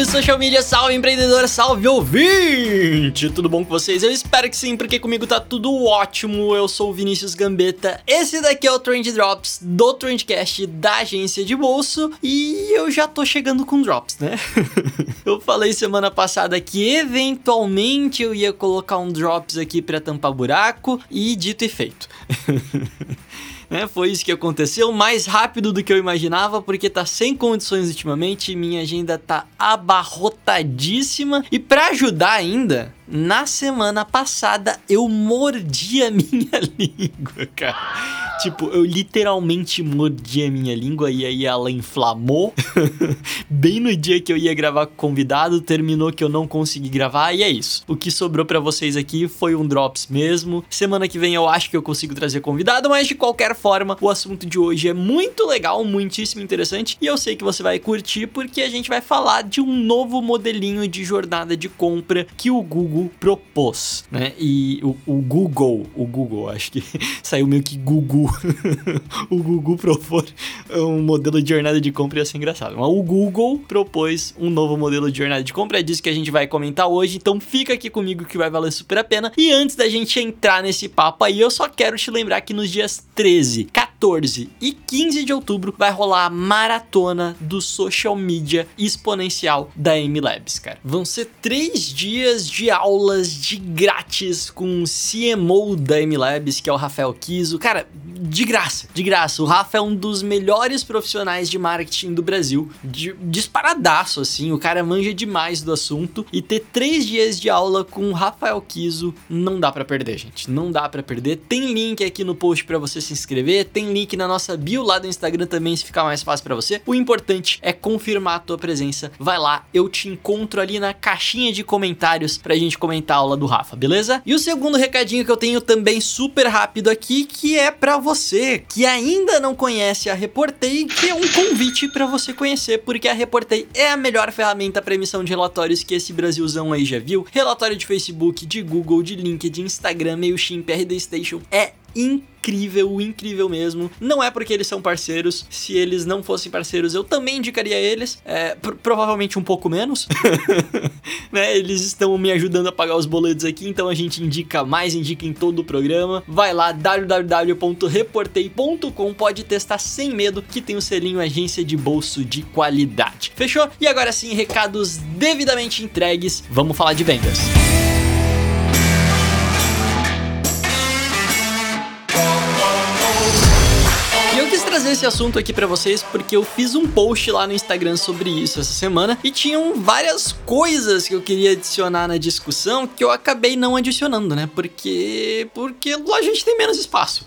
Salve social media, salve empreendedor, salve ouvinte! Tudo bom com vocês? Eu espero que sim, porque comigo tá tudo ótimo. Eu sou o Vinícius Gambetta. Esse daqui é o Trend Drops do Trendcast da agência de bolso e eu já tô chegando com drops, né? eu falei semana passada que eventualmente eu ia colocar um drops aqui para tampar buraco e dito e feito. né? Foi isso que aconteceu, mais rápido do que eu imaginava, porque tá sem condições ultimamente, minha agenda tá abarrotadíssima. E para ajudar ainda, na semana passada eu mordi a minha língua, cara. Tipo, eu literalmente mordi a minha língua e aí ela inflamou. Bem no dia que eu ia gravar com o convidado, terminou que eu não consegui gravar e é isso. O que sobrou para vocês aqui foi um drops mesmo. Semana que vem eu acho que eu consigo trazer convidado, mas de qualquer forma, o assunto de hoje é muito legal, muitíssimo interessante e eu sei que você vai curtir porque a gente vai falar de um novo modelinho de jornada de compra que o Google propôs, né? E o, o Google, o Google, acho que saiu meio que Google o Google propor um modelo de jornada de compra ia ser engraçado. Mas o Google propôs um novo modelo de jornada de compra, é disso que a gente vai comentar hoje, então fica aqui comigo que vai valer super a pena. E antes da gente entrar nesse papo aí, eu só quero te lembrar que nos dias 13, 14 e 15 de outubro vai rolar a maratona do social media exponencial da M Labs, cara. Vão ser três dias de aulas de grátis com o CMO da M Labs, que é o Rafael Kiso. Cara, de graça, de graça. O Rafa é um dos melhores profissionais de marketing do Brasil. De, disparadaço, assim. O cara manja demais do assunto. E ter três dias de aula com o Rafael Kiso não dá para perder, gente. Não dá para perder. Tem link aqui no post para você se inscrever. Tem link na nossa bio lá do Instagram também, se ficar mais fácil para você. O importante é confirmar a tua presença. Vai lá, eu te encontro ali na caixinha de comentários pra gente comentar a aula do Rafa, beleza? E o segundo recadinho que eu tenho também super rápido aqui, que é para você que ainda não conhece a Reportei, que é um convite para você conhecer, porque a Reportei é a melhor ferramenta para emissão de relatórios que esse Brasilzão aí já viu. Relatório de Facebook, de Google, de LinkedIn, Instagram, Mailchimp, RD Station, é incrível, incrível mesmo. Não é porque eles são parceiros. Se eles não fossem parceiros, eu também indicaria eles. É, provavelmente um pouco menos. né? Eles estão me ajudando a pagar os boletos aqui, então a gente indica mais, indica em todo o programa. Vai lá, www.reportei.com. Pode testar sem medo que tem o selinho agência de bolso de qualidade. Fechou? E agora sim, recados devidamente entregues. Vamos falar de vendas. Trazer esse assunto aqui para vocês porque eu fiz um post lá no Instagram sobre isso essa semana e tinham várias coisas que eu queria adicionar na discussão que eu acabei não adicionando, né? Porque porque a gente tem menos espaço.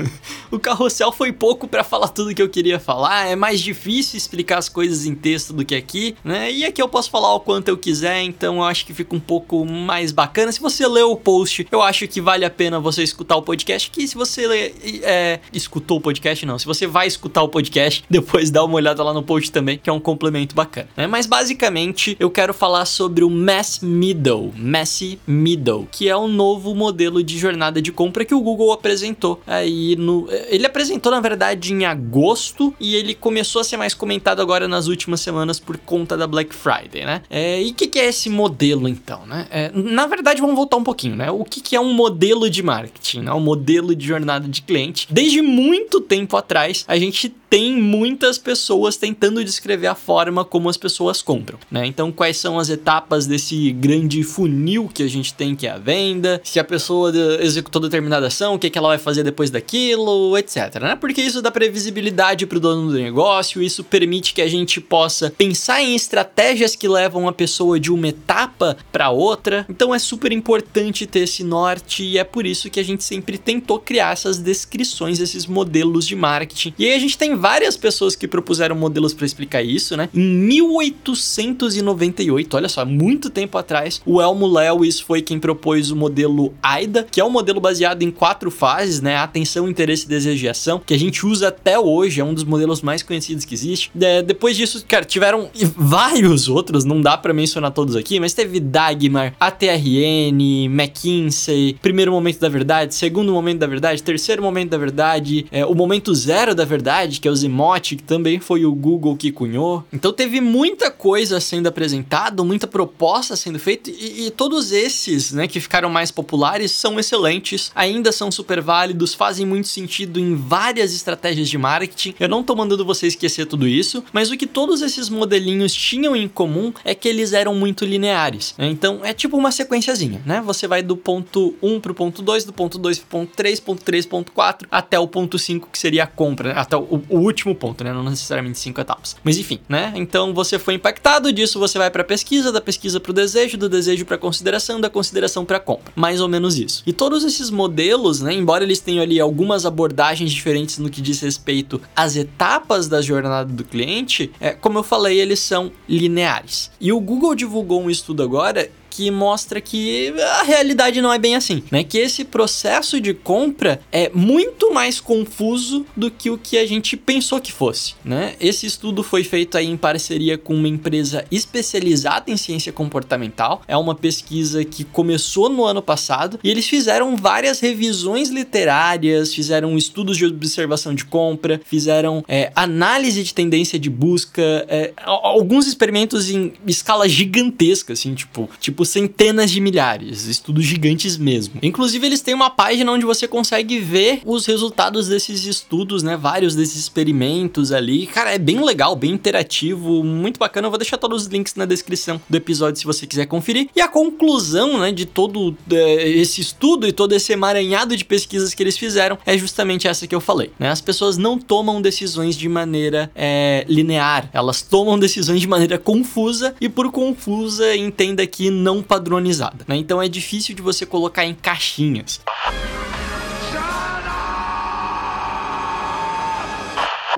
o carrossel foi pouco para falar tudo que eu queria falar, é mais difícil explicar as coisas em texto do que aqui, né? E aqui eu posso falar o quanto eu quiser, então eu acho que fica um pouco mais bacana. Se você leu o post, eu acho que vale a pena você escutar o podcast, que se você é, escutou o podcast, não, se você vai escutar o podcast, depois dá uma olhada lá no post também, que é um complemento bacana. Né? Mas basicamente eu quero falar sobre o Mass Middle, Massy Middle, que é um novo modelo de jornada de compra que o Google apresentou aí no. Ele apresentou, na verdade, em agosto e ele começou a ser mais comentado agora nas últimas semanas por conta da Black Friday, né? É, e o que, que, é esse modelo então, né? É, na verdade, vamos voltar um pouquinho, né? O que, que é um modelo de marketing, né? Um modelo de jornada de cliente. Desde muito tempo atrás, a gente tem muitas pessoas tentando descrever a forma como as pessoas compram, né? Então, quais são as etapas desse grande funil que a gente tem que é a venda, se a pessoa executou determinada ação, o que, que ela vai fazer depois daquilo, etc, né? Porque isso dá previsibilidade para o dono do negócio, isso permite que a gente possa pensar em estratégias que levam a pessoa de uma etapa para outra. Então, é super importante ter esse norte e é por isso que a gente sempre tentou criar essas descrições, esses modelos de marketing. E aí a gente tem várias pessoas que propuseram modelos para explicar isso, né? Em 1898, olha só, muito tempo atrás, o Elmo Lewis foi quem propôs o modelo AIDA, que é um modelo baseado em quatro fases, né? Atenção, interesse, desejo e ação, que a gente usa até hoje, é um dos modelos mais conhecidos que existe. É, depois disso, cara, tiveram vários outros, não dá para mencionar todos aqui, mas teve Dagmar, ATRN, McKinsey, primeiro momento da verdade, segundo momento da verdade, terceiro momento da verdade, é, o momento zero da verdade, que é o Zimote, que também foi o Google que cunhou. Então teve muita coisa sendo apresentada, muita proposta sendo feita, e, e todos esses, né, que ficaram mais populares são excelentes, ainda são super válidos, fazem muito sentido em várias estratégias de marketing. Eu não tô mandando você esquecer tudo isso, mas o que todos esses modelinhos tinham em comum é que eles eram muito lineares. Né? Então é tipo uma sequenciazinha, né? Você vai do ponto 1 pro ponto 2, do ponto 2 pro ponto 3, ponto 3, ponto 4, até o ponto 5, que seria a compra, né? até o, último ponto, né? Não necessariamente cinco etapas. Mas enfim, né? Então você foi impactado disso, você vai para pesquisa, da pesquisa para o desejo, do desejo para consideração, da consideração para compra. Mais ou menos isso. E todos esses modelos, né, embora eles tenham ali algumas abordagens diferentes no que diz respeito às etapas da jornada do cliente, é, como eu falei, eles são lineares. E o Google divulgou um estudo agora que mostra que a realidade não é bem assim, né? Que esse processo de compra é muito mais confuso do que o que a gente pensou que fosse, né? Esse estudo foi feito aí em parceria com uma empresa especializada em ciência comportamental. É uma pesquisa que começou no ano passado e eles fizeram várias revisões literárias, fizeram estudos de observação de compra, fizeram é, análise de tendência de busca, é, alguns experimentos em escala gigantesca, assim, tipo, tipo centenas de milhares, estudos gigantes mesmo. Inclusive, eles têm uma página onde você consegue ver os resultados desses estudos, né? Vários desses experimentos ali. Cara, é bem legal, bem interativo, muito bacana. Eu vou deixar todos os links na descrição do episódio se você quiser conferir. E a conclusão, né, de todo é, esse estudo e todo esse emaranhado de pesquisas que eles fizeram é justamente essa que eu falei, né? As pessoas não tomam decisões de maneira é, linear, elas tomam decisões de maneira confusa e por confusa entenda que não não padronizada, né? Então é difícil de você colocar em caixinhas.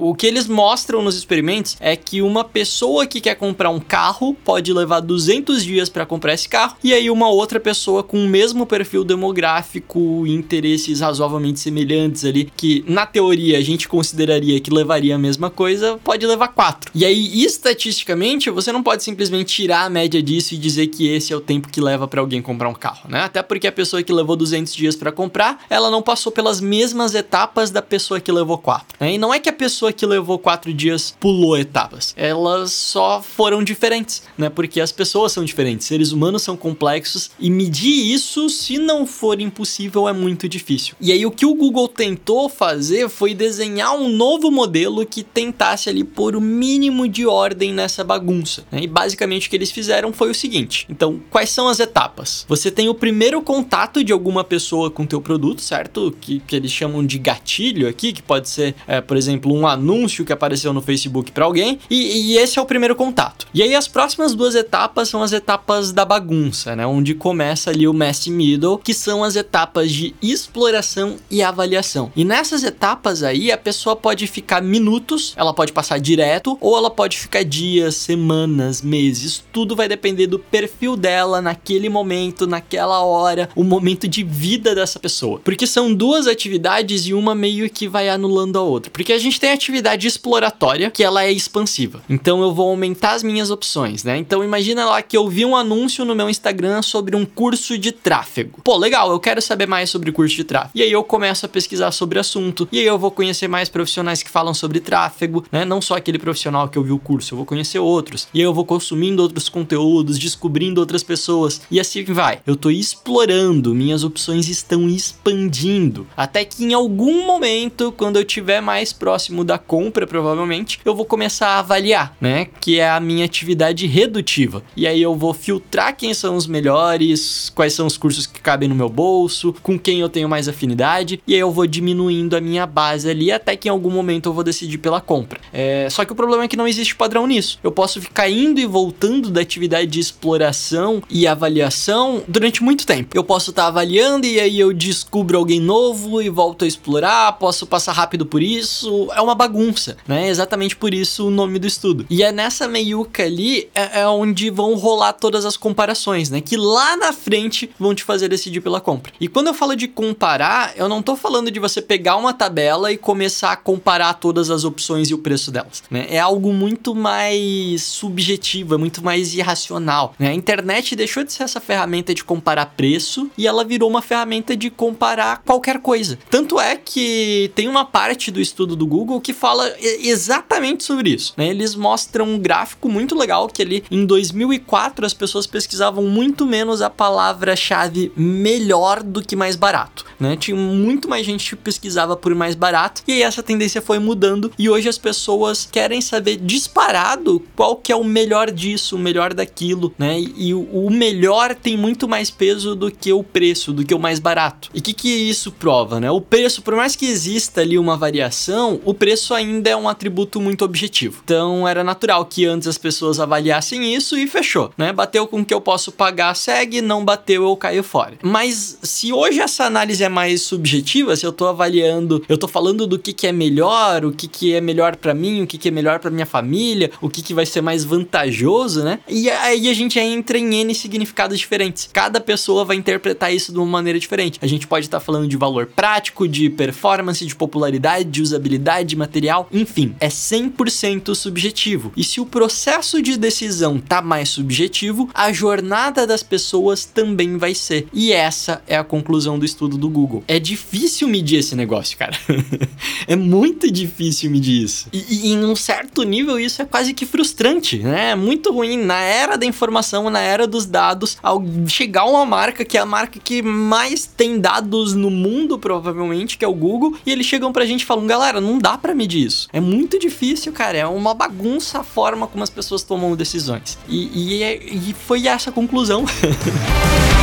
O que eles mostram nos experimentos é que uma pessoa que quer comprar um carro pode levar 200 dias para comprar esse carro, e aí uma outra pessoa com o mesmo perfil demográfico interesses razoavelmente semelhantes ali, que na teoria a gente consideraria que levaria a mesma coisa, pode levar 4. E aí, estatisticamente, você não pode simplesmente tirar a média disso e dizer que esse é o tempo que leva para alguém comprar um carro, né? Até porque a pessoa que levou 200 dias para comprar, ela não passou pelas mesmas etapas da pessoa que levou 4. Né? E não é que a pessoa pessoa que levou quatro dias pulou etapas. Elas só foram diferentes, né? Porque as pessoas são diferentes, seres humanos são complexos e medir isso, se não for impossível, é muito difícil. E aí o que o Google tentou fazer foi desenhar um novo modelo que tentasse ali pôr o mínimo de ordem nessa bagunça. Né? E basicamente o que eles fizeram foi o seguinte: então, quais são as etapas? Você tem o primeiro contato de alguma pessoa com teu produto, certo? Que, que eles chamam de gatilho aqui, que pode ser, é, por exemplo, um anúncio que apareceu no Facebook para alguém, e, e, esse é o primeiro contato. E aí as próximas duas etapas são as etapas da bagunça, né? Onde começa ali o mess middle, que são as etapas de exploração e avaliação. E nessas etapas aí, a pessoa pode ficar minutos, ela pode passar direto, ou ela pode ficar dias, semanas, meses, tudo vai depender do perfil dela naquele momento, naquela hora, o momento de vida dessa pessoa. Porque são duas atividades e uma meio que vai anulando a outra. Porque a gente tem atividade exploratória que ela é expansiva. Então eu vou aumentar as minhas opções, né? Então imagina lá que eu vi um anúncio no meu Instagram sobre um curso de tráfego. Pô, legal, eu quero saber mais sobre curso de tráfego. E aí eu começo a pesquisar sobre o assunto. E aí eu vou conhecer mais profissionais que falam sobre tráfego, né? Não só aquele profissional que eu vi o curso, eu vou conhecer outros. E aí eu vou consumindo outros conteúdos, descobrindo outras pessoas. E assim vai. Eu tô explorando, minhas opções estão expandindo. Até que em algum momento, quando eu estiver mais próximo da compra, provavelmente, eu vou começar a avaliar, né? Que é a minha atividade redutiva. E aí eu vou filtrar quem são os melhores, quais são os cursos que cabem no meu bolso, com quem eu tenho mais afinidade, e aí eu vou diminuindo a minha base ali até que em algum momento eu vou decidir pela compra. É, só que o problema é que não existe padrão nisso. Eu posso ficar indo e voltando da atividade de exploração e avaliação durante muito tempo. Eu posso estar tá avaliando e aí eu descubro alguém novo e volto a explorar, posso passar rápido por isso. É uma bagunça bagunça, né? Exatamente por isso o nome do estudo. E é nessa meiuca ali é, é onde vão rolar todas as comparações, né? Que lá na frente vão te fazer decidir pela compra. E quando eu falo de comparar, eu não tô falando de você pegar uma tabela e começar a comparar todas as opções e o preço delas, né? É algo muito mais subjetivo, é muito mais irracional, né? A internet deixou de ser essa ferramenta de comparar preço e ela virou uma ferramenta de comparar qualquer coisa. Tanto é que tem uma parte do estudo do Google que fala exatamente sobre isso, né? Eles mostram um gráfico muito legal que ali em 2004 as pessoas pesquisavam muito menos a palavra-chave melhor do que mais barato, né? Tinha muito mais gente que pesquisava por mais barato e aí essa tendência foi mudando e hoje as pessoas querem saber disparado qual que é o melhor disso, o melhor daquilo, né? E, o melhor tem muito mais peso do que o preço, do que o mais barato. E o que, que isso prova, né? O preço, por mais que exista ali uma variação, o preço ainda é um atributo muito objetivo. Então era natural que antes as pessoas avaliassem isso e fechou, né? Bateu com o que eu posso pagar, segue, não bateu, eu caio fora. Mas se hoje essa análise é mais subjetiva, se eu tô avaliando, eu tô falando do que, que é melhor, o que, que é melhor para mim, o que, que é melhor para minha família, o que, que vai ser mais vantajoso, né? E aí a gente entra em N significados diferentes. Cada pessoa vai interpretar isso de uma maneira diferente. A gente pode estar tá falando de valor prático, de performance, de popularidade, de usabilidade, de material, enfim, é 100% subjetivo. E se o processo de decisão tá mais subjetivo, a jornada das pessoas também vai ser. E essa é a conclusão do estudo do Google. É difícil medir esse negócio, cara. é muito difícil medir isso. E, e, em um certo nível isso é quase que frustrante, né? É muito ruim na era da informação, na era dos dados, ao chegar uma marca que é a marca que mais tem dados no mundo, provavelmente, que é o Google, e eles chegam pra gente falam: galera, não dá para isso. É muito difícil, cara. É uma bagunça a forma como as pessoas tomam decisões. E, e, é, e foi essa a conclusão.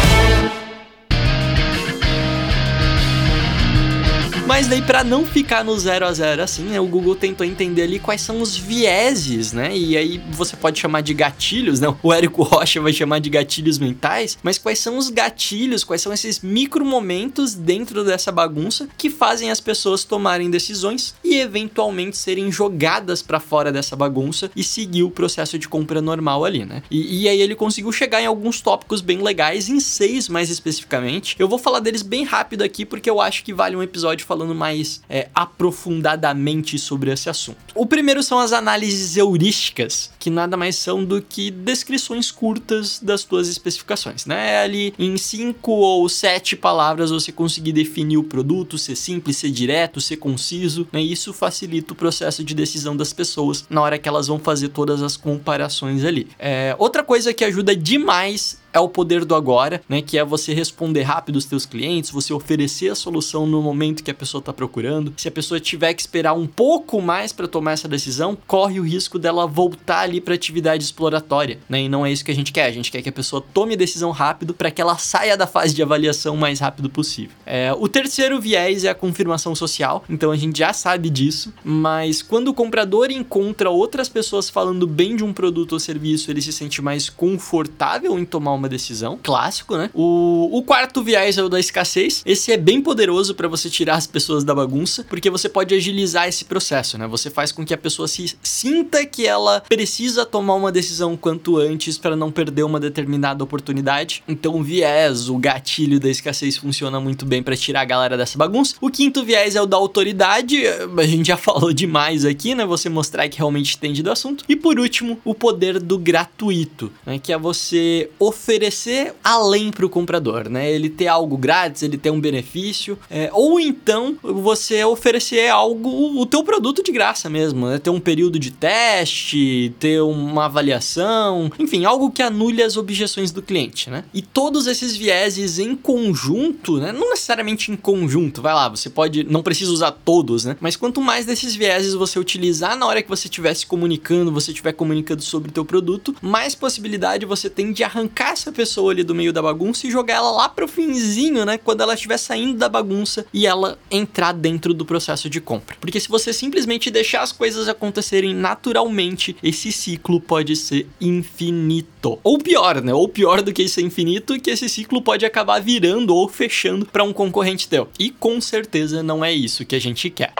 Mas daí, para não ficar no zero a zero assim, né, o Google tentou entender ali quais são os vieses, né? E aí você pode chamar de gatilhos, né? O Érico Rocha vai chamar de gatilhos mentais, mas quais são os gatilhos, quais são esses micro momentos dentro dessa bagunça que fazem as pessoas tomarem decisões e eventualmente serem jogadas para fora dessa bagunça e seguir o processo de compra normal ali, né? E, e aí ele conseguiu chegar em alguns tópicos bem legais, em seis mais especificamente. Eu vou falar deles bem rápido aqui porque eu acho que vale um episódio falando mais é, aprofundadamente sobre esse assunto. O primeiro são as análises heurísticas, que nada mais são do que descrições curtas das tuas especificações, né? Ali em cinco ou sete palavras você conseguir definir o produto, ser simples, ser direto, ser conciso, né? Isso facilita o processo de decisão das pessoas na hora que elas vão fazer todas as comparações ali. É, outra coisa que ajuda demais é o poder do agora, né? Que é você responder rápido os teus clientes, você oferecer a solução no momento que a pessoa está procurando. Se a pessoa tiver que esperar um pouco mais para tomar essa decisão, corre o risco dela voltar ali para atividade exploratória, né? E não é isso que a gente quer. A gente quer que a pessoa tome decisão rápido para que ela saia da fase de avaliação o mais rápido possível. É, o terceiro viés é a confirmação social. Então a gente já sabe disso, mas quando o comprador encontra outras pessoas falando bem de um produto ou serviço, ele se sente mais confortável em tomar uma uma decisão, clássico, né? O, o quarto viés é o da escassez. Esse é bem poderoso para você tirar as pessoas da bagunça, porque você pode agilizar esse processo, né? Você faz com que a pessoa se sinta que ela precisa tomar uma decisão quanto antes para não perder uma determinada oportunidade. Então, o viés, o gatilho da escassez funciona muito bem para tirar a galera dessa bagunça. O quinto viés é o da autoridade. A gente já falou demais aqui, né? Você mostrar que realmente entende do assunto. E por último, o poder do gratuito, né? Que é você oferecer oferecer além para o comprador, né? Ele ter algo grátis, ele ter um benefício, é, ou então você oferecer algo, o teu produto de graça mesmo, né? Ter um período de teste, ter uma avaliação, enfim, algo que anule as objeções do cliente, né? E todos esses vieses em conjunto, né? Não necessariamente em conjunto, vai lá, você pode, não precisa usar todos, né? Mas quanto mais desses vieses você utilizar na hora que você estiver se comunicando, você estiver comunicando sobre o teu produto, mais possibilidade você tem de arrancar pessoa ali do meio da bagunça e jogar ela lá pro finzinho, né? Quando ela estiver saindo da bagunça e ela entrar dentro do processo de compra. Porque se você simplesmente deixar as coisas acontecerem naturalmente, esse ciclo pode ser infinito. Ou pior, né? Ou pior do que isso é infinito, que esse ciclo pode acabar virando ou fechando para um concorrente teu. E com certeza não é isso que a gente quer.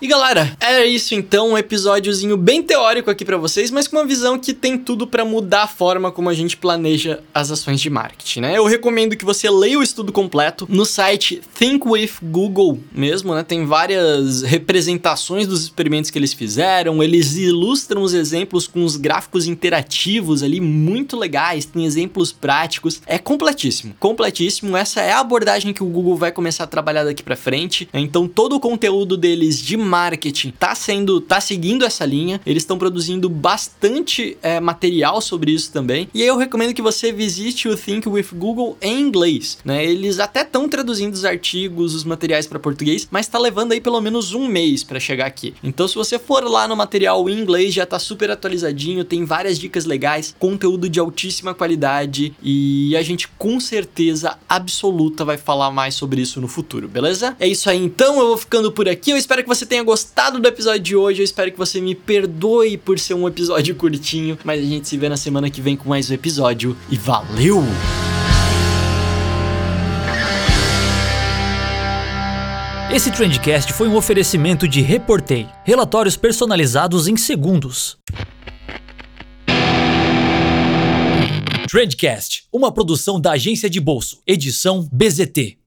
E galera, era isso então, um episódiozinho bem teórico aqui para vocês, mas com uma visão que tem tudo para mudar a forma como a gente planeja as ações de marketing, né? Eu recomendo que você leia o estudo completo no site Think with Google mesmo, né? Tem várias representações dos experimentos que eles fizeram, eles ilustram os exemplos com os gráficos interativos ali muito legais, tem exemplos práticos, é completíssimo, completíssimo. Essa é a abordagem que o Google vai começar a trabalhar daqui para frente. Né? Então todo o conteúdo deles de marketing tá sendo, tá seguindo essa linha. Eles estão produzindo bastante é, material sobre isso também. E aí eu recomendo que você visite o Think with Google em inglês, né? Eles até estão traduzindo os artigos, os materiais para português, mas tá levando aí pelo menos um mês para chegar aqui. Então se você for lá no material em inglês já tá super atualizadinho, tem várias dicas legais, conteúdo de altíssima qualidade e a gente com certeza absoluta vai falar mais sobre isso no futuro, beleza? É isso aí então, eu vou ficando por aqui. Eu espero que você tenha gostado do episódio de hoje. Eu espero que você me perdoe por ser um episódio curtinho, mas a gente se vê na semana que vem com mais um episódio e valeu! Esse Trendcast foi um oferecimento de Reportei, relatórios personalizados em segundos. Trendcast, uma produção da agência de bolso, edição BZT.